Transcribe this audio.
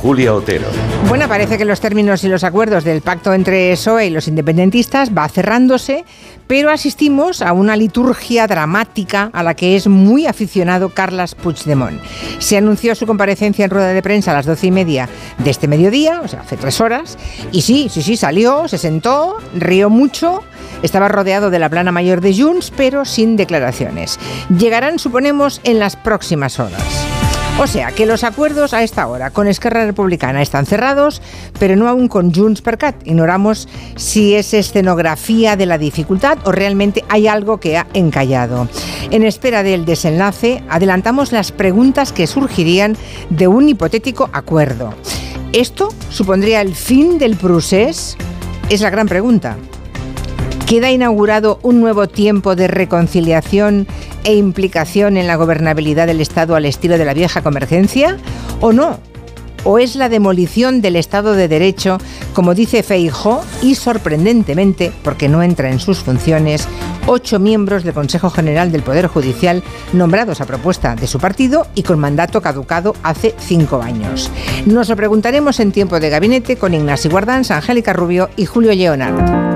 Julia Otero. Bueno, parece que los términos y los acuerdos del pacto entre PSOE y los independentistas va cerrándose, pero asistimos a una liturgia dramática a la que es muy aficionado Carlas Puigdemont. Se anunció su comparecencia en rueda de prensa a las doce y media de este mediodía, o sea, hace tres horas, y sí, sí, sí, salió, se sentó, rió mucho, estaba rodeado de la plana mayor de Junts, pero sin declaraciones. Llegarán, suponemos, en las próximas horas. O sea, que los acuerdos a esta hora con Esquerra Republicana están cerrados, pero no aún con Junts per Cat. Ignoramos si es escenografía de la dificultad o realmente hay algo que ha encallado. En espera del desenlace, adelantamos las preguntas que surgirían de un hipotético acuerdo. ¿Esto supondría el fin del procés? Es la gran pregunta. ¿Queda inaugurado un nuevo tiempo de reconciliación e implicación en la gobernabilidad del Estado al estilo de la vieja convergencia? ¿O no? ¿O es la demolición del Estado de Derecho, como dice Feijó, y sorprendentemente, porque no entra en sus funciones, ocho miembros del Consejo General del Poder Judicial nombrados a propuesta de su partido y con mandato caducado hace cinco años? Nos lo preguntaremos en tiempo de gabinete con Ignacio Guardans, Angélica Rubio y Julio Leonard.